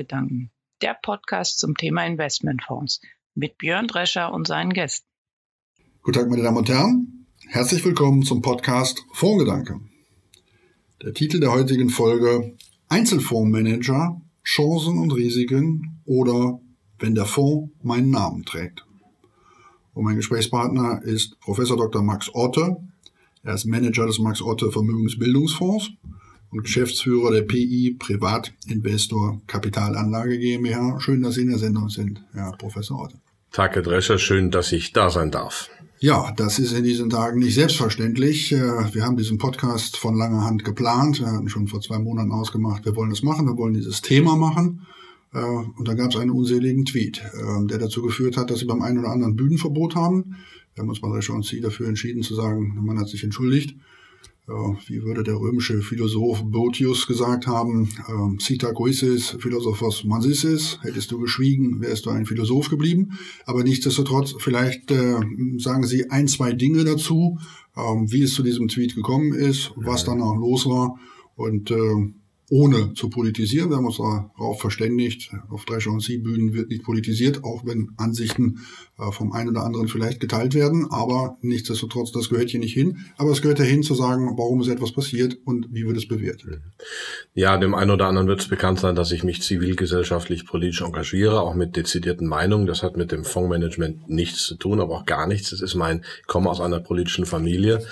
Fondgedanken, der Podcast zum Thema Investmentfonds mit Björn Drescher und seinen Gästen. Guten Tag, meine Damen und Herren. Herzlich willkommen zum Podcast Fondsgedanke. Der Titel der heutigen Folge Einzelfondsmanager, Chancen und Risiken oder wenn der Fonds meinen Namen trägt. Und mein Gesprächspartner ist Professor Dr. Max Otte. Er ist Manager des Max Otte Vermögensbildungsfonds und Geschäftsführer der PI Privatinvestor Kapitalanlage GmbH. Schön, dass Sie in der Sendung sind, Herr Professor Otte. Tag, Herr Drescher, schön, dass ich da sein darf. Ja, das ist in diesen Tagen nicht selbstverständlich. Äh, wir haben diesen Podcast von langer Hand geplant. Wir hatten schon vor zwei Monaten ausgemacht, wir wollen es machen, wir wollen dieses Thema machen. Äh, und da gab es einen unseligen Tweet, äh, der dazu geführt hat, dass sie beim einen oder anderen Bühnenverbot haben. Wir haben uns bei Drescher und Sie dafür entschieden zu sagen, der Mann hat sich entschuldigt wie würde der römische Philosoph Botius gesagt haben, äh, Cita quaesis philosophos mansisis, hättest du geschwiegen, wärst du ein Philosoph geblieben. Aber nichtsdestotrotz, vielleicht äh, sagen Sie ein, zwei Dinge dazu, äh, wie es zu diesem Tweet gekommen ist, was danach los war. Und äh, ohne zu politisieren. Wir haben uns darauf verständigt, auf Drescher und Sie-Bühnen wird nicht politisiert, auch wenn Ansichten äh, vom einen oder anderen vielleicht geteilt werden. Aber nichtsdestotrotz, das gehört hier nicht hin. Aber es gehört dahin zu sagen, warum ist etwas passiert und wie wird es bewertet. Ja, dem einen oder anderen wird es bekannt sein, dass ich mich zivilgesellschaftlich politisch engagiere, auch mit dezidierten Meinungen. Das hat mit dem Fondsmanagement nichts zu tun, aber auch gar nichts. Das ist mein, ich komme aus einer politischen Familie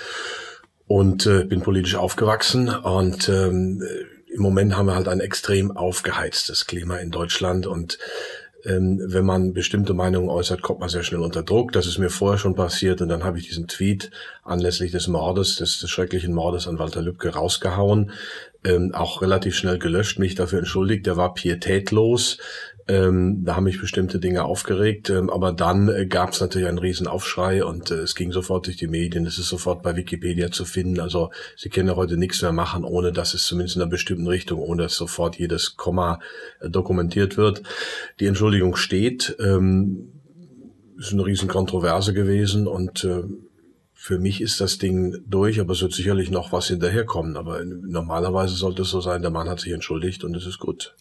und äh, bin politisch aufgewachsen und ähm, im Moment haben wir halt ein extrem aufgeheiztes Klima in Deutschland und ähm, wenn man bestimmte Meinungen äußert, kommt man sehr schnell unter Druck. Das ist mir vorher schon passiert und dann habe ich diesen Tweet anlässlich des Mordes, des, des schrecklichen Mordes an Walter Lübcke rausgehauen, ähm, auch relativ schnell gelöscht, mich dafür entschuldigt. Der war pietätlos. Ähm, da haben mich bestimmte Dinge aufgeregt, ähm, aber dann äh, gab es natürlich einen riesen Aufschrei und äh, es ging sofort durch die Medien, es ist sofort bei Wikipedia zu finden. Also Sie können ja heute nichts mehr machen, ohne dass es zumindest in einer bestimmten Richtung, ohne dass sofort jedes Komma äh, dokumentiert wird. Die Entschuldigung steht, ähm, ist eine riesen Kontroverse gewesen und äh, für mich ist das Ding durch, aber es wird sicherlich noch was hinterherkommen. Aber normalerweise sollte es so sein, der Mann hat sich entschuldigt und es ist gut.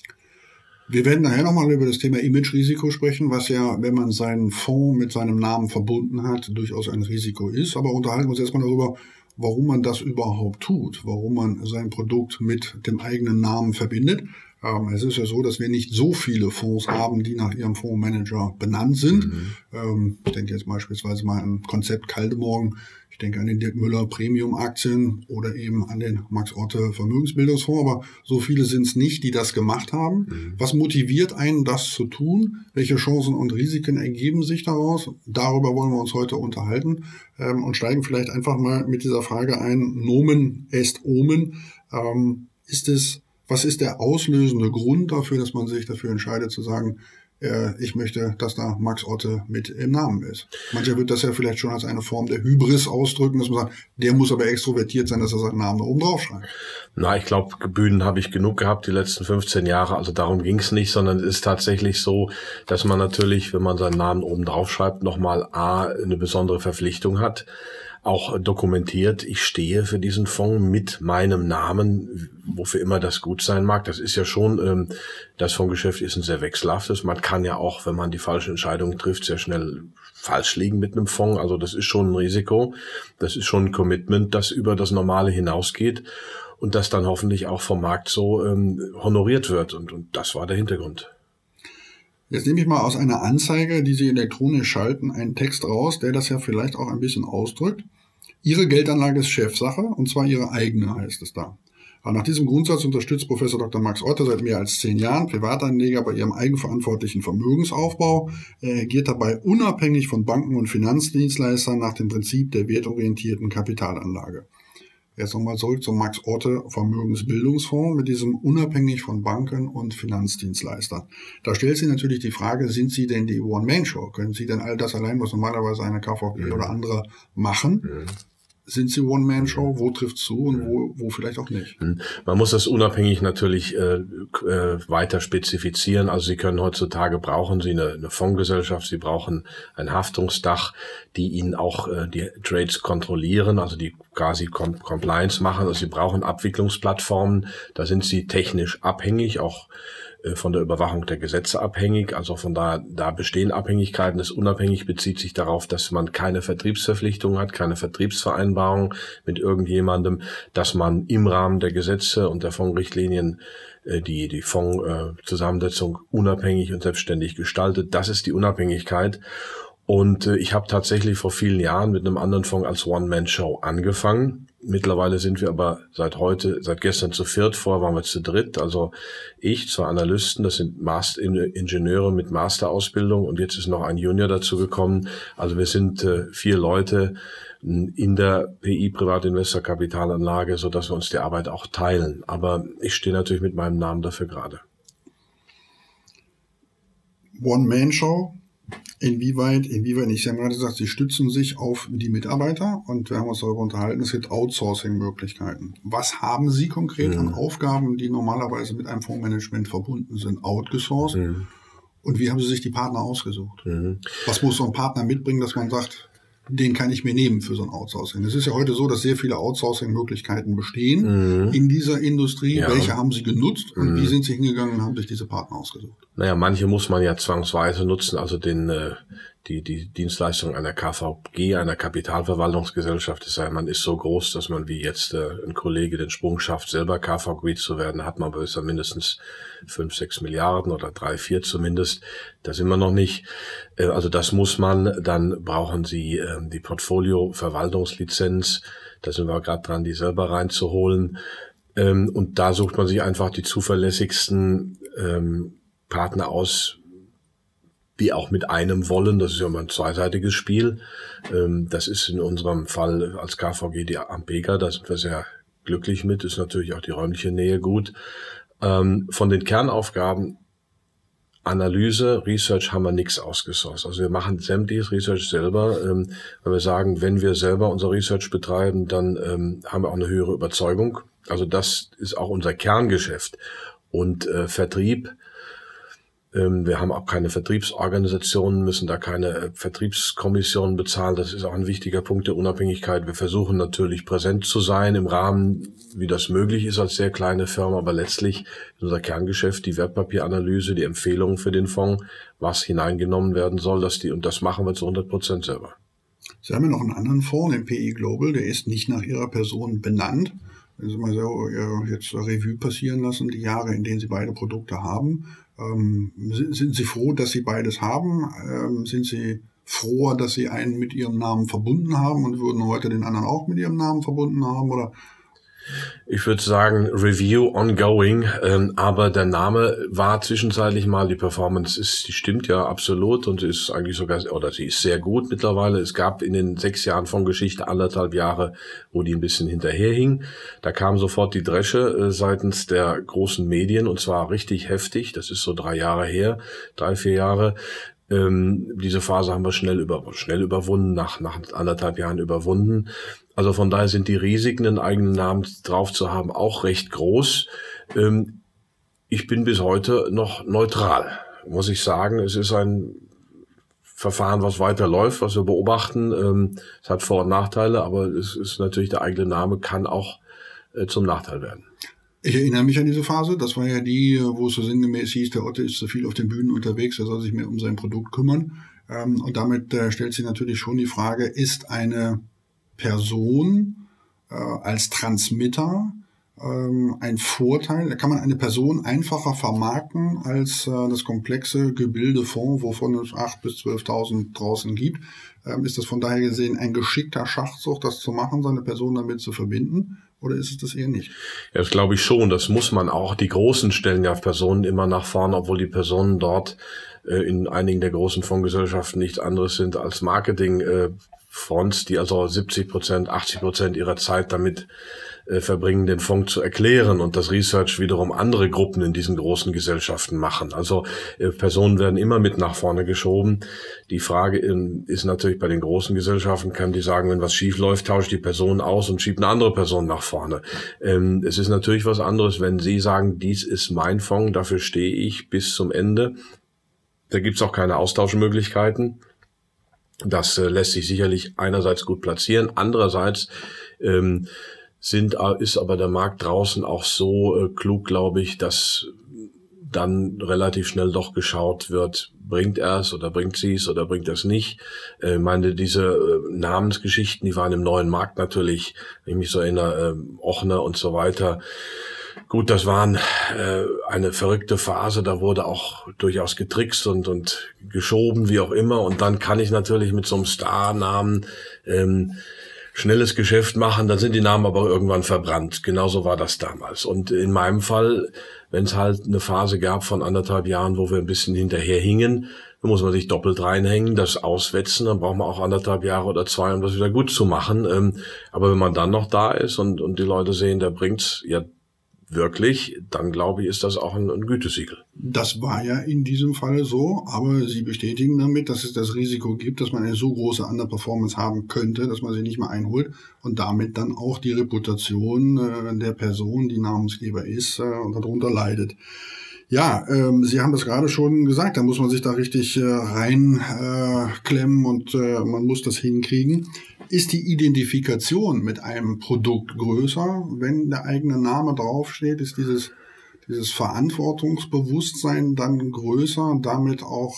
Wir werden nachher nochmal über das Thema Image-Risiko sprechen, was ja, wenn man seinen Fonds mit seinem Namen verbunden hat, durchaus ein Risiko ist. Aber unterhalten wir uns erstmal darüber, warum man das überhaupt tut, warum man sein Produkt mit dem eigenen Namen verbindet. Ähm, es ist ja so, dass wir nicht so viele Fonds haben, die nach ihrem Fondsmanager benannt sind. Mhm. Ähm, ich denke jetzt beispielsweise mal an Konzept Kaldemorgen. Ich denke an den Dirk Müller Premium Aktien oder eben an den Max Otte Vermögensbildungsfonds. Aber so viele sind es nicht, die das gemacht haben. Mhm. Was motiviert einen, das zu tun? Welche Chancen und Risiken ergeben sich daraus? Darüber wollen wir uns heute unterhalten ähm, und steigen vielleicht einfach mal mit dieser Frage ein. Nomen est Omen. ist es was ist der auslösende Grund dafür, dass man sich dafür entscheidet zu sagen, ich möchte, dass da Max Otte mit im Namen ist. Mancher wird das ja vielleicht schon als eine Form der Hybris ausdrücken, dass man sagt, der muss aber extrovertiert sein, dass er seinen Namen da oben drauf schreibt. Na, ich glaube, Bühnen habe ich genug gehabt die letzten 15 Jahre, also darum ging es nicht, sondern es ist tatsächlich so, dass man natürlich, wenn man seinen Namen oben drauf schreibt, nochmal A, eine besondere Verpflichtung hat auch dokumentiert, ich stehe für diesen Fonds mit meinem Namen, wofür immer das gut sein mag. Das ist ja schon, ähm, das Fondsgeschäft ist ein sehr wechselhaftes. Man kann ja auch, wenn man die falsche Entscheidung trifft, sehr schnell falsch liegen mit einem Fonds. Also das ist schon ein Risiko. Das ist schon ein Commitment, das über das Normale hinausgeht und das dann hoffentlich auch vom Markt so ähm, honoriert wird. Und, und das war der Hintergrund. Jetzt nehme ich mal aus einer Anzeige, die Sie elektronisch schalten, einen Text raus, der das ja vielleicht auch ein bisschen ausdrückt. Ihre Geldanlage ist Chefsache, und zwar Ihre eigene heißt es da. Aber nach diesem Grundsatz unterstützt Professor Dr. Max Otter seit mehr als zehn Jahren Privatanleger bei ihrem eigenverantwortlichen Vermögensaufbau. Er agiert dabei unabhängig von Banken und Finanzdienstleistern nach dem Prinzip der wertorientierten Kapitalanlage. Jetzt nochmal zurück zum Max Orte Vermögensbildungsfonds mit diesem unabhängig von Banken und Finanzdienstleistern. Da stellt sich natürlich die Frage, sind Sie denn die One-Man-Show? Können Sie denn all das allein, was normalerweise eine KVP mhm. oder andere machen? Mhm sind sie One-Man-Show, wo trifft zu und wo, wo vielleicht auch nicht. Hm. Man muss das unabhängig natürlich äh, äh, weiter spezifizieren. Also Sie können heutzutage brauchen Sie eine, eine Fondsgesellschaft, Sie brauchen ein Haftungsdach, die Ihnen auch äh, die Trades kontrollieren, also die quasi Com Compliance machen. Also Sie brauchen Abwicklungsplattformen, da sind Sie technisch abhängig, auch von der Überwachung der Gesetze abhängig. Also von da, da bestehen Abhängigkeiten. Das unabhängig bezieht sich darauf, dass man keine Vertriebsverpflichtung hat, keine Vertriebsvereinbarung mit irgendjemandem, dass man im Rahmen der Gesetze und der Fondsrichtlinien äh, die, die Fondszusammensetzung unabhängig und selbstständig gestaltet. Das ist die Unabhängigkeit. Und äh, ich habe tatsächlich vor vielen Jahren mit einem anderen Fonds als One-Man-Show angefangen. Mittlerweile sind wir aber seit heute, seit gestern zu viert, vorher waren wir zu dritt. Also ich, zwei Analysten, das sind Master Ingenieure mit Masterausbildung und jetzt ist noch ein Junior dazu gekommen. Also wir sind äh, vier Leute in der PI Privatinvestor Kapitalanlage, so dass wir uns die Arbeit auch teilen. Aber ich stehe natürlich mit meinem Namen dafür gerade. One-Man-Show Inwieweit, inwieweit, ich habe gerade gesagt, Sie stützen sich auf die Mitarbeiter und wir haben uns darüber unterhalten, es gibt Outsourcing-Möglichkeiten. Was haben Sie konkret mhm. an Aufgaben, die normalerweise mit einem Fondsmanagement verbunden sind, outgesourced? Mhm. Und wie haben Sie sich die Partner ausgesucht? Mhm. Was muss so ein Partner mitbringen, dass man sagt, den kann ich mir nehmen für so ein Outsourcing. Es ist ja heute so, dass sehr viele Outsourcing-Möglichkeiten bestehen mhm. in dieser Industrie. Ja. Welche haben Sie genutzt und mhm. wie sind Sie hingegangen und haben sich diese Partner ausgesucht? Naja, manche muss man ja zwangsweise nutzen, also den, äh, die, die Dienstleistung einer KVG, einer Kapitalverwaltungsgesellschaft ist ja, man ist so groß, dass man wie jetzt äh, ein Kollege den Sprung schafft, selber KVG zu werden, hat man bisher mindestens fünf, sechs Milliarden oder drei, vier zumindest. Da sind wir noch nicht. Äh, also das muss man, dann brauchen Sie äh, die Portfolio-Verwaltungslizenz. Da sind wir gerade dran, die selber reinzuholen. Ähm, und da sucht man sich einfach die zuverlässigsten ähm, Partner aus, die auch mit einem wollen. Das ist ja immer ein zweiseitiges Spiel. Ähm, das ist in unserem Fall als KVG die Ampega, da sind wir sehr glücklich mit, ist natürlich auch die räumliche Nähe gut. Ähm, von den Kernaufgaben Analyse, Research haben wir nichts ausgesourced. Also wir machen sämtliches Research selber, ähm, weil wir sagen, wenn wir selber unser Research betreiben, dann haben wir auch eine höhere Überzeugung. Also das ist auch unser Kerngeschäft. Und äh, Vertrieb ähm, wir haben auch keine Vertriebsorganisationen, müssen da keine äh, Vertriebskommissionen bezahlen. Das ist auch ein wichtiger Punkt der Unabhängigkeit. Wir versuchen natürlich präsent zu sein im Rahmen, wie das möglich ist als sehr kleine Firma, aber letztlich unser Kerngeschäft, die Wertpapieranalyse, die Empfehlungen für den Fonds, was hineingenommen werden soll, dass die, und das machen wir zu 100 Prozent selber. Sie haben ja noch einen anderen Fonds, den PI Global, der ist nicht nach Ihrer Person benannt. Wenn Sie mal so jetzt Revue passieren lassen, die Jahre, in denen Sie beide Produkte haben, ähm, sind Sie froh, dass Sie beides haben? Ähm, sind Sie froher, dass Sie einen mit Ihrem Namen verbunden haben und würden heute den anderen auch mit Ihrem Namen verbunden haben? Oder ich würde sagen, Review ongoing, ähm, aber der Name war zwischenzeitlich mal, die Performance ist, die stimmt ja absolut und ist eigentlich sogar, oder sie ist sehr gut mittlerweile. Es gab in den sechs Jahren von Geschichte anderthalb Jahre, wo die ein bisschen hinterherhing. Da kam sofort die Dresche äh, seitens der großen Medien und zwar richtig heftig. Das ist so drei Jahre her, drei, vier Jahre. Ähm, diese Phase haben wir schnell über, schnell überwunden, nach, nach anderthalb Jahren überwunden. Also von daher sind die Risiken, einen eigenen Namen drauf zu haben, auch recht groß. Ähm, ich bin bis heute noch neutral, muss ich sagen. Es ist ein Verfahren, was weiterläuft, was wir beobachten. Ähm, es hat Vor- und Nachteile, aber es ist natürlich der eigene Name kann auch äh, zum Nachteil werden. Ich erinnere mich an diese Phase. Das war ja die, wo es so sinngemäß hieß, der Otto ist zu viel auf den Bühnen unterwegs, er soll sich mehr um sein Produkt kümmern. Ähm, und damit äh, stellt sich natürlich schon die Frage, ist eine Person äh, als Transmitter ähm, ein Vorteil. Da kann man eine Person einfacher vermarkten als äh, das komplexe Gebilde Fonds, wovon es 8.000 bis 12.000 draußen gibt. Ähm, ist das von daher gesehen ein geschickter Schachzug, das zu machen, seine Person damit zu verbinden? Oder ist es das eher nicht? Ja, das glaube ich schon. Das muss man auch. Die Großen stellen ja Personen immer nach vorne, obwohl die Personen dort äh, in einigen der großen Fondsgesellschaften nichts anderes sind als Marketing. Äh, Fonds, die also 70 Prozent, 80 Prozent ihrer Zeit damit äh, verbringen, den Fonds zu erklären und das Research wiederum andere Gruppen in diesen großen Gesellschaften machen. Also äh, Personen werden immer mit nach vorne geschoben. Die Frage ist natürlich bei den großen Gesellschaften, kann die sagen, wenn was schief läuft, tauscht die Person aus und schiebt eine andere Person nach vorne. Ähm, es ist natürlich was anderes, wenn Sie sagen, dies ist mein Fonds, dafür stehe ich bis zum Ende. Da gibt's auch keine Austauschmöglichkeiten. Das äh, lässt sich sicherlich einerseits gut platzieren, andererseits ähm, sind, ist aber der Markt draußen auch so äh, klug, glaube ich, dass dann relativ schnell doch geschaut wird, bringt er es oder bringt sie es oder bringt es nicht. Äh, ich meine, diese äh, Namensgeschichten, die waren im neuen Markt natürlich, wenn ich mich so erinnere, äh, Ochner und so weiter. Gut, das waren äh, eine verrückte Phase, da wurde auch durchaus getrickst und, und geschoben, wie auch immer. Und dann kann ich natürlich mit so einem Star-Namen ähm, schnelles Geschäft machen, dann sind die Namen aber irgendwann verbrannt. Genauso war das damals. Und in meinem Fall, wenn es halt eine Phase gab von anderthalb Jahren, wo wir ein bisschen hinterher hingen, dann muss man sich doppelt reinhängen, das auswetzen, dann braucht man auch anderthalb Jahre oder zwei, um das wieder gut zu machen. Ähm, aber wenn man dann noch da ist und, und die Leute sehen, der bringt's, ja, wirklich, dann glaube ich, ist das auch ein, ein, Gütesiegel. Das war ja in diesem Falle so, aber Sie bestätigen damit, dass es das Risiko gibt, dass man eine so große Underperformance haben könnte, dass man sie nicht mehr einholt und damit dann auch die Reputation äh, der Person, die Namensgeber ist, äh, darunter leidet. Ja, ähm, Sie haben das gerade schon gesagt, da muss man sich da richtig äh, reinklemmen äh, und äh, man muss das hinkriegen. Ist die Identifikation mit einem Produkt größer, wenn der eigene Name draufsteht? Ist dieses, dieses Verantwortungsbewusstsein dann größer damit auch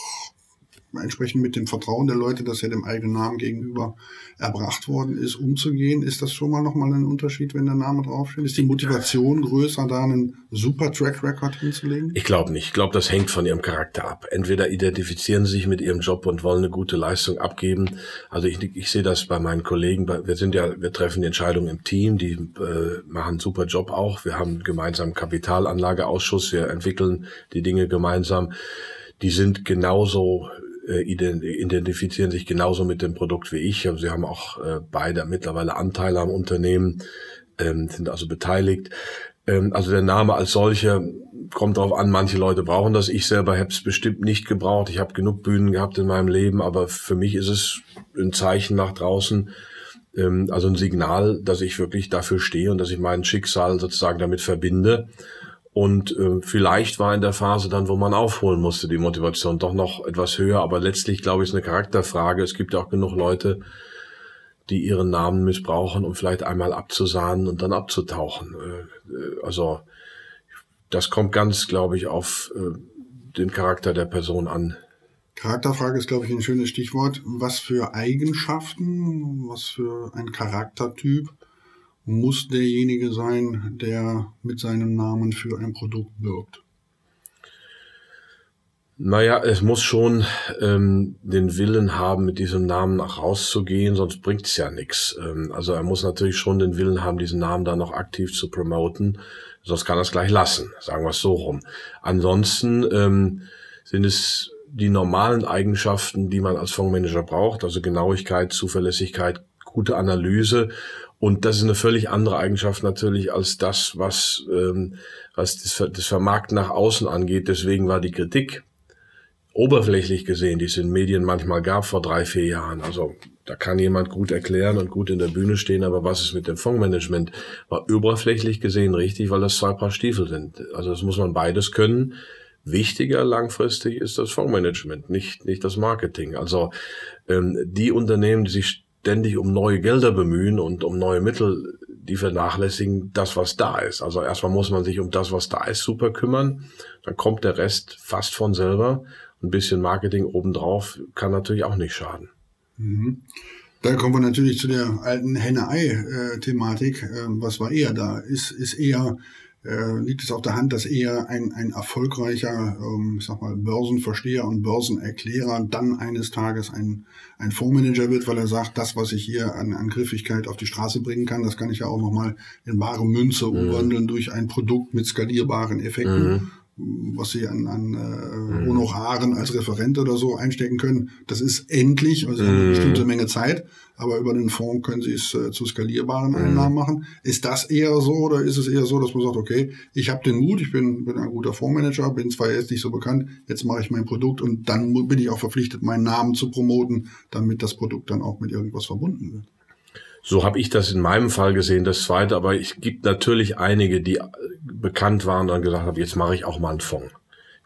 entsprechend mit dem Vertrauen der Leute, dass er dem eigenen Namen gegenüber erbracht worden ist, umzugehen, ist das schon mal nochmal ein Unterschied, wenn der Name draufsteht? Ist die Motivation größer, da einen super Track Record hinzulegen? Ich glaube nicht. Ich glaube, das hängt von ihrem Charakter ab. Entweder identifizieren sie sich mit ihrem Job und wollen eine gute Leistung abgeben. Also ich, ich sehe das bei meinen Kollegen. Wir sind ja, wir treffen die Entscheidungen im Team. Die äh, machen einen super Job auch. Wir haben gemeinsam Kapitalanlageausschuss. Wir entwickeln die Dinge gemeinsam. Die sind genauso äh, identifizieren sich genauso mit dem Produkt wie ich. Also sie haben auch äh, beide mittlerweile Anteile am Unternehmen, ähm, sind also beteiligt. Ähm, also der Name als solcher kommt darauf an, manche Leute brauchen das. Ich selber habe es bestimmt nicht gebraucht. Ich habe genug Bühnen gehabt in meinem Leben, aber für mich ist es ein Zeichen nach draußen, ähm, also ein Signal, dass ich wirklich dafür stehe und dass ich mein Schicksal sozusagen damit verbinde. Und äh, vielleicht war in der Phase dann, wo man aufholen musste, die Motivation doch noch etwas höher. Aber letztlich, glaube ich, ist eine Charakterfrage. Es gibt ja auch genug Leute, die ihren Namen missbrauchen, um vielleicht einmal abzusahnen und dann abzutauchen. Äh, äh also das kommt ganz, glaube ich, auf äh, den Charakter der Person an. Charakterfrage ist, glaube ich, ein schönes Stichwort. Was für Eigenschaften, was für ein Charaktertyp muss derjenige sein, der mit seinem Namen für ein Produkt wirbt? Naja, es muss schon ähm, den Willen haben, mit diesem Namen nach rauszugehen, sonst bringt es ja nichts. Ähm, also er muss natürlich schon den Willen haben, diesen Namen dann noch aktiv zu promoten, sonst kann er es gleich lassen, sagen wir es so rum. Ansonsten ähm, sind es die normalen Eigenschaften, die man als Fondsmanager braucht, also Genauigkeit, Zuverlässigkeit, gute Analyse und das ist eine völlig andere Eigenschaft natürlich als das, was, ähm, was das, das Vermarkten nach außen angeht. Deswegen war die Kritik oberflächlich gesehen, die es in Medien manchmal gab vor drei, vier Jahren. Also da kann jemand gut erklären und gut in der Bühne stehen, aber was ist mit dem Fondsmanagement? War oberflächlich gesehen richtig, weil das zwei Paar Stiefel sind. Also das muss man beides können. Wichtiger langfristig ist das Fondsmanagement, nicht, nicht das Marketing. Also ähm, die Unternehmen, die sich ständig um neue Gelder bemühen und um neue Mittel, die vernachlässigen das, was da ist. Also erstmal muss man sich um das, was da ist, super kümmern. Dann kommt der Rest fast von selber. Ein bisschen Marketing obendrauf kann natürlich auch nicht schaden. Mhm. Da kommen wir natürlich zu der alten Henne-Ei-Thematik. Ähm, was war eher da? Ist, ist eher äh, liegt es auf der Hand, dass eher ein, ein erfolgreicher, ähm, ich sag mal, Börsenversteher und Börsenerklärer dann eines Tages ein, ein Fondsmanager wird, weil er sagt, das, was ich hier an, an Griffigkeit auf die Straße bringen kann, das kann ich ja auch nochmal in wahre Münze mhm. umwandeln durch ein Produkt mit skalierbaren Effekten. Mhm was sie an, an äh, mhm. Honoraren als Referent oder so einstecken können. Das ist endlich, also eine mhm. bestimmte Menge Zeit, aber über den Fonds können sie es äh, zu skalierbaren mhm. Einnahmen machen. Ist das eher so oder ist es eher so, dass man sagt, okay, ich habe den Mut, ich bin, bin ein guter Fondsmanager, bin zwar jetzt nicht so bekannt, jetzt mache ich mein Produkt und dann bin ich auch verpflichtet, meinen Namen zu promoten, damit das Produkt dann auch mit irgendwas verbunden wird. So habe ich das in meinem Fall gesehen, das zweite, aber es gibt natürlich einige, die bekannt waren und dann gesagt haben, jetzt mache ich auch mal einen Fonds.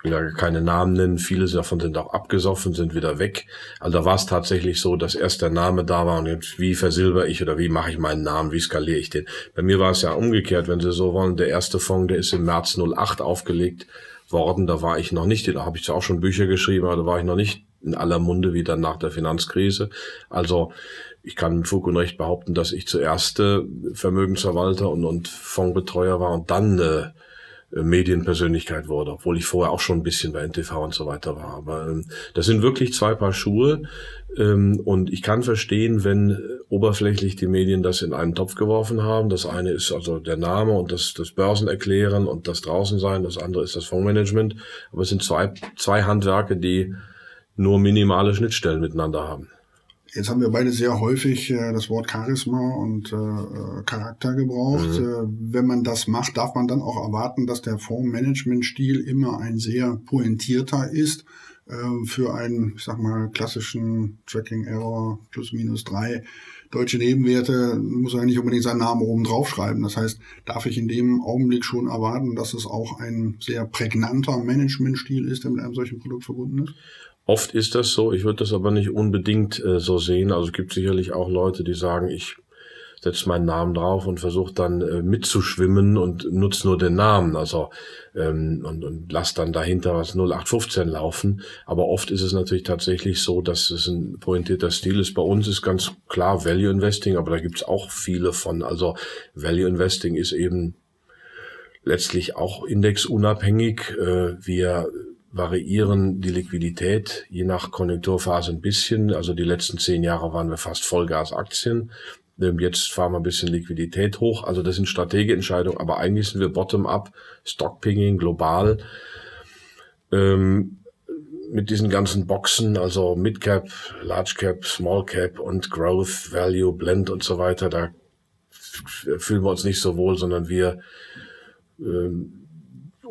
Ja keine Namen nennen, viele davon sind auch abgesoffen, sind wieder weg. Also da war es tatsächlich so, dass erst der Name da war und jetzt wie versilber ich oder wie mache ich meinen Namen, wie skaliere ich den. Bei mir war es ja umgekehrt, wenn Sie so wollen, der erste Fonds, der ist im März 08 aufgelegt worden. Da war ich noch nicht, da habe ich zwar auch schon Bücher geschrieben, aber da war ich noch nicht in aller Munde wie dann nach der Finanzkrise. Also ich kann mit Fug und Recht behaupten, dass ich zuerst äh, Vermögensverwalter und, und Fondsbetreuer war und dann äh, Medienpersönlichkeit wurde, obwohl ich vorher auch schon ein bisschen bei NTV und so weiter war. Aber ähm, das sind wirklich zwei Paar Schuhe. Ähm, und ich kann verstehen, wenn oberflächlich die Medien das in einen Topf geworfen haben. Das eine ist also der Name und das, das Börsenerklären und das Draußensein. Das andere ist das Fondsmanagement. Aber es sind zwei, zwei Handwerke, die nur minimale Schnittstellen miteinander haben. Jetzt haben wir beide sehr häufig äh, das Wort Charisma und äh, äh Charakter gebraucht. Mhm. Äh, wenn man das macht, darf man dann auch erwarten, dass der Fondsmanagementstil immer ein sehr pointierter ist. Äh, für einen, ich sag mal, klassischen Tracking Error plus minus drei deutsche Nebenwerte muss er nicht unbedingt seinen Namen oben draufschreiben. Das heißt, darf ich in dem Augenblick schon erwarten, dass es auch ein sehr prägnanter Managementstil ist, der mit einem solchen Produkt verbunden ist? Oft ist das so, ich würde das aber nicht unbedingt äh, so sehen. Also es gibt sicherlich auch Leute, die sagen, ich setze meinen Namen drauf und versuche dann äh, mitzuschwimmen und nutze nur den Namen. Also ähm, und, und lass dann dahinter was 0815 laufen. Aber oft ist es natürlich tatsächlich so, dass es ein pointierter Stil ist. Bei uns ist ganz klar Value Investing, aber da gibt's auch viele von. Also Value Investing ist eben letztlich auch indexunabhängig. Äh, wir variieren die Liquidität je nach Konjunkturphase ein bisschen. Also die letzten zehn Jahre waren wir fast Vollgasaktien. Ähm, jetzt fahren wir ein bisschen Liquidität hoch. Also das sind Strategieentscheidungen, aber eigentlich sind wir bottom-up, Stockpicking, global. Ähm, mit diesen ganzen Boxen, also Mid-Cap, Large-Cap, Small-Cap und Growth, Value, Blend und so weiter, da fühlen wir uns nicht so wohl, sondern wir ähm,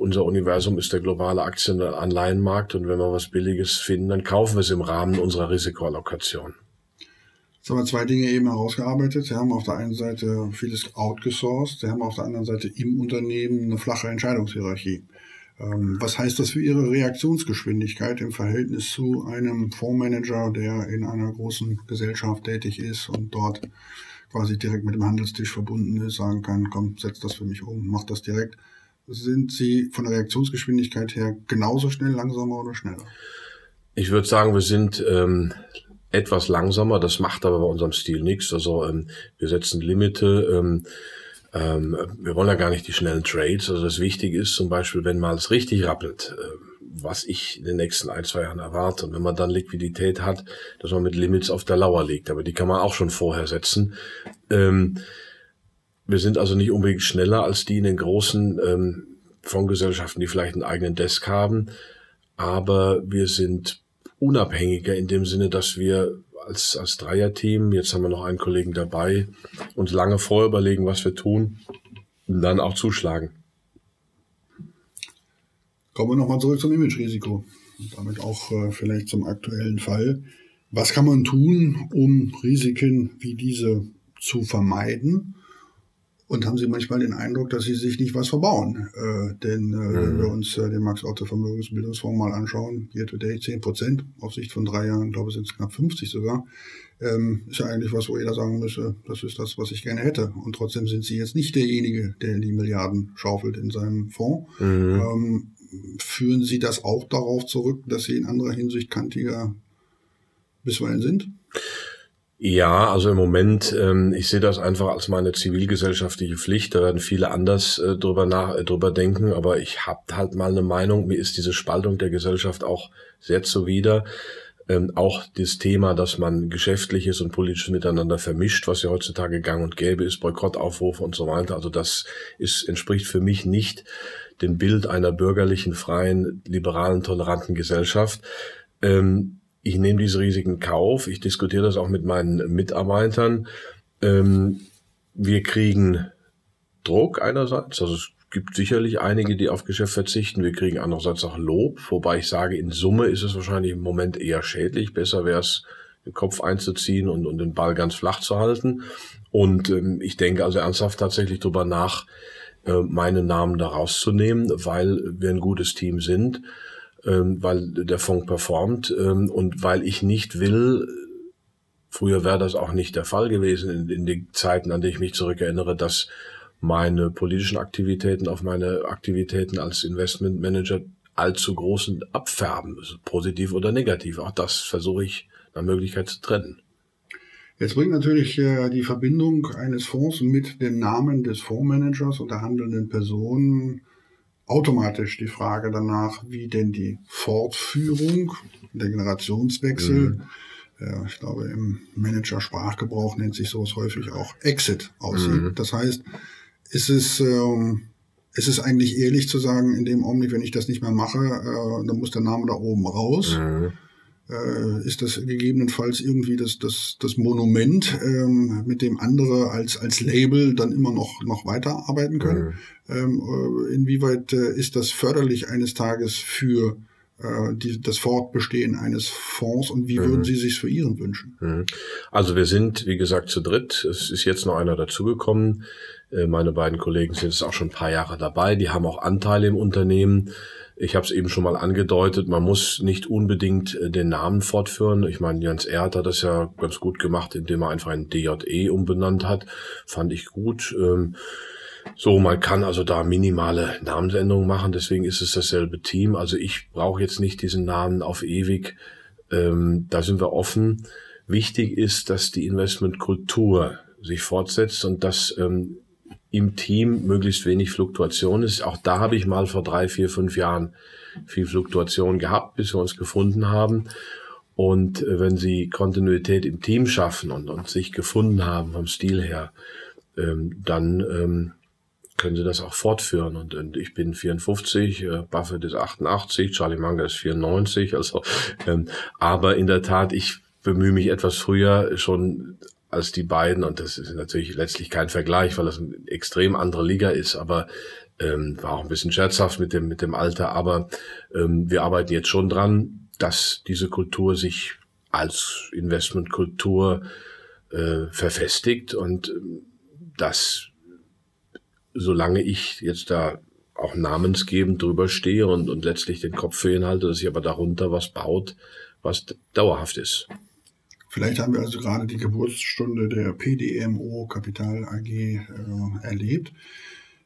unser Universum ist der globale Aktien- und Anleihenmarkt und wenn wir was Billiges finden, dann kaufen wir es im Rahmen unserer Risikoallokation. Jetzt haben wir zwei Dinge eben herausgearbeitet. Sie haben auf der einen Seite vieles outgesourced, Sie haben auf der anderen Seite im Unternehmen eine flache Entscheidungshierarchie. Ähm, was heißt das für Ihre Reaktionsgeschwindigkeit im Verhältnis zu einem Fondsmanager, der in einer großen Gesellschaft tätig ist und dort quasi direkt mit dem Handelstisch verbunden ist, sagen kann, komm, setz das für mich um, mach das direkt sind Sie von der Reaktionsgeschwindigkeit her genauso schnell, langsamer oder schneller? Ich würde sagen, wir sind ähm, etwas langsamer. Das macht aber bei unserem Stil nichts. Also ähm, wir setzen Limite. Ähm, ähm, wir wollen ja gar nicht die schnellen Trades. Also das Wichtige ist zum Beispiel, wenn mal es richtig rappelt, äh, was ich in den nächsten ein, zwei Jahren erwarte. Und wenn man dann Liquidität hat, dass man mit Limits auf der Lauer liegt. Aber die kann man auch schon vorher setzen. Ähm, wir sind also nicht unbedingt schneller als die in den großen ähm, Fondsgesellschaften, die vielleicht einen eigenen Desk haben, aber wir sind unabhängiger in dem Sinne, dass wir als, als Dreierteam, jetzt haben wir noch einen Kollegen dabei, uns lange vorher überlegen, was wir tun und dann auch zuschlagen. Kommen wir nochmal zurück zum Image-Risiko und damit auch äh, vielleicht zum aktuellen Fall. Was kann man tun, um Risiken wie diese zu vermeiden? Und haben Sie manchmal den Eindruck, dass Sie sich nicht was verbauen? Äh, denn äh, mhm. wenn wir uns äh, den Max-Otto Vermögensbildungsfonds mal anschauen, year to date 10 Prozent, auf Sicht von drei Jahren, glaube ich, sind es knapp 50 sogar, ähm, ist ja eigentlich was, wo jeder sagen müsste, das ist das, was ich gerne hätte. Und trotzdem sind Sie jetzt nicht derjenige, der die Milliarden schaufelt in seinem Fonds. Mhm. Ähm, führen Sie das auch darauf zurück, dass Sie in anderer Hinsicht kantiger bisweilen sind? Ja, also im Moment, ähm, ich sehe das einfach als meine zivilgesellschaftliche Pflicht. Da werden viele anders äh, drüber, nach, äh, drüber denken, aber ich habe halt mal eine Meinung. Mir ist diese Spaltung der Gesellschaft auch sehr zuwider. Ähm, auch das Thema, dass man geschäftliches und politisches miteinander vermischt, was ja heutzutage gang und gäbe ist, Boykottaufrufe und so weiter. Also das ist, entspricht für mich nicht dem Bild einer bürgerlichen, freien, liberalen, toleranten Gesellschaft. Ähm, ich nehme diese Risiken Kauf. Ich diskutiere das auch mit meinen Mitarbeitern. Ähm, wir kriegen Druck einerseits, also es gibt sicherlich einige, die auf Geschäft verzichten. Wir kriegen andererseits auch Lob, wobei ich sage, in Summe ist es wahrscheinlich im Moment eher schädlich. Besser wäre es, den Kopf einzuziehen und, und den Ball ganz flach zu halten. Und ähm, ich denke also ernsthaft tatsächlich darüber nach, äh, meinen Namen da rauszunehmen, weil wir ein gutes Team sind ähm, weil der Fonds performt ähm, und weil ich nicht will, früher wäre das auch nicht der Fall gewesen in, in den Zeiten, an die ich mich zurückerinnere, dass meine politischen Aktivitäten auf meine Aktivitäten als Investmentmanager allzu großen Abfärben, positiv oder negativ. Auch das versuche ich nach Möglichkeit zu trennen. Jetzt bringt natürlich äh, die Verbindung eines Fonds mit dem Namen des Fondsmanagers und der handelnden Person automatisch die Frage danach, wie denn die Fortführung, der Generationswechsel, mhm. äh, ich glaube im Manager-Sprachgebrauch nennt sich sowas häufig auch Exit aussieht. Mhm. Das heißt, ist es, ähm, ist es eigentlich ehrlich zu sagen, in dem Augenblick, wenn ich das nicht mehr mache, äh, dann muss der Name da oben raus. Mhm ist das gegebenenfalls irgendwie das, das, das Monument, ähm, mit dem andere als, als Label dann immer noch, noch weiterarbeiten können. Mhm. Ähm, äh, inwieweit äh, ist das förderlich eines Tages für äh, die, das Fortbestehen eines Fonds und wie mhm. würden Sie sich für Ihren wünschen? Mhm. Also wir sind, wie gesagt, zu dritt. Es ist jetzt noch einer dazugekommen. Äh, meine beiden Kollegen sind jetzt auch schon ein paar Jahre dabei. Die haben auch Anteile im Unternehmen. Ich habe es eben schon mal angedeutet, man muss nicht unbedingt äh, den Namen fortführen. Ich meine, Jens Erd hat das ja ganz gut gemacht, indem er einfach ein DJE umbenannt hat. Fand ich gut. Ähm, so, man kann also da minimale Namensänderungen machen, deswegen ist es dasselbe Team. Also ich brauche jetzt nicht diesen Namen auf ewig. Ähm, da sind wir offen. Wichtig ist, dass die Investmentkultur sich fortsetzt und dass ähm, im Team möglichst wenig Fluktuation ist. Auch da habe ich mal vor drei, vier, fünf Jahren viel Fluktuation gehabt, bis wir uns gefunden haben. Und äh, wenn Sie Kontinuität im Team schaffen und, und sich gefunden haben vom Stil her, ähm, dann ähm, können Sie das auch fortführen. Und, und ich bin 54, äh, Buffett ist 88, Charlie Munger ist 94. Also, ähm, aber in der Tat, ich bemühe mich etwas früher schon als die beiden. Und das ist natürlich letztlich kein Vergleich, weil das eine extrem andere Liga ist. Aber ähm, war auch ein bisschen scherzhaft mit dem, mit dem Alter. Aber ähm, wir arbeiten jetzt schon dran, dass diese Kultur sich als Investmentkultur äh, verfestigt und ähm, dass solange ich jetzt da auch namensgebend drüber stehe und, und letztlich den Kopf für ihn halte, dass sich aber darunter was baut, was dauerhaft ist. Vielleicht haben wir also gerade die Geburtsstunde der PDMO Kapital AG äh, erlebt.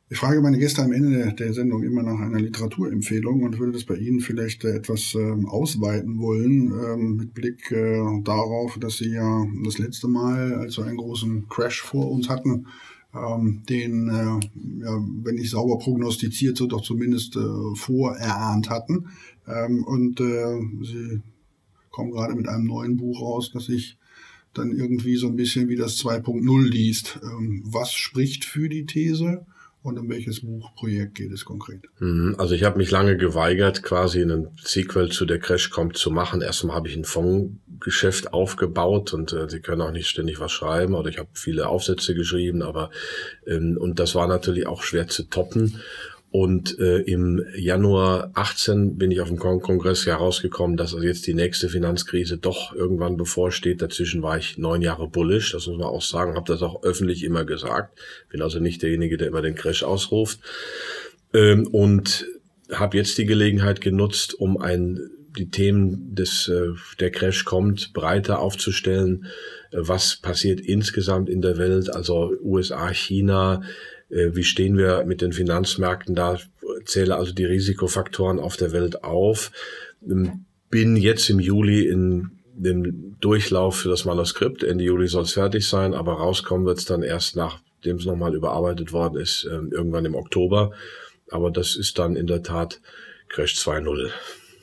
Ich frage meine Gäste am Ende der Sendung immer nach einer Literaturempfehlung und würde das bei Ihnen vielleicht äh, etwas ähm, ausweiten wollen, ähm, mit Blick äh, darauf, dass Sie ja das letzte Mal, als wir einen großen Crash vor uns hatten, ähm, den, äh, ja, wenn nicht sauber prognostiziert, so doch zumindest äh, vorerahnt hatten. Ähm, und äh, Sie komme gerade mit einem neuen Buch raus, das sich dann irgendwie so ein bisschen wie das 2.0 liest. Ähm, was spricht für die These? Und um welches Buchprojekt geht es konkret? Mhm, also ich habe mich lange geweigert, quasi einen Sequel zu der Crash kommt zu machen. Erstmal habe ich ein Fondsgeschäft aufgebaut und äh, sie können auch nicht ständig was schreiben oder ich habe viele Aufsätze geschrieben, aber ähm, und das war natürlich auch schwer zu toppen. Und äh, im Januar 18 bin ich auf dem Kongress herausgekommen, dass also jetzt die nächste Finanzkrise doch irgendwann bevorsteht. Dazwischen war ich neun Jahre bullish, das muss man auch sagen, habe das auch öffentlich immer gesagt. Bin also nicht derjenige, der immer den Crash ausruft. Ähm, und habe jetzt die Gelegenheit genutzt, um ein die Themen des äh, der Crash kommt breiter aufzustellen. Äh, was passiert insgesamt in der Welt? Also USA, China, wie stehen wir mit den Finanzmärkten da? Zähle also die Risikofaktoren auf der Welt auf. Ähm, bin jetzt im Juli in dem Durchlauf für das Manuskript. Ende Juli soll es fertig sein, aber rauskommen wird es dann erst nachdem es nochmal überarbeitet worden ist, ähm, irgendwann im Oktober. Aber das ist dann in der Tat Crash 2.0.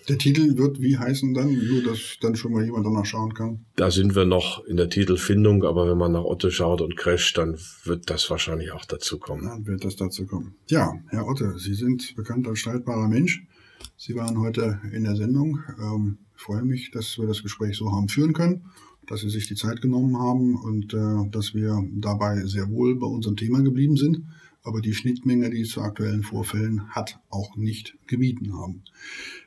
Der Titel wird wie heißen dann? Nur, dass dann schon mal jemand danach schauen kann. Da sind wir noch in der Titelfindung, aber wenn man nach Otto schaut und Crash, dann wird das wahrscheinlich auch dazu kommen. Dann wird das dazu kommen. Ja, Herr Otte, Sie sind bekannt als streitbarer Mensch. Sie waren heute in der Sendung. Ähm, ich freue mich, dass wir das Gespräch so haben führen können, dass Sie sich die Zeit genommen haben und äh, dass wir dabei sehr wohl bei unserem Thema geblieben sind aber die Schnittmenge, die es zu aktuellen Vorfällen hat, auch nicht gemieden haben.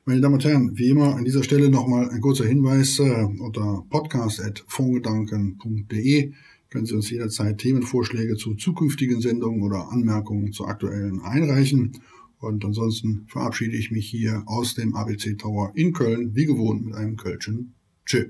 Meine Damen und Herren, wie immer an dieser Stelle nochmal ein kurzer Hinweis äh, unter podcast.fondgedanken.de können Sie uns jederzeit Themenvorschläge zu zukünftigen Sendungen oder Anmerkungen zu aktuellen einreichen. Und ansonsten verabschiede ich mich hier aus dem ABC Tower in Köln, wie gewohnt mit einem Kölschen Tschö.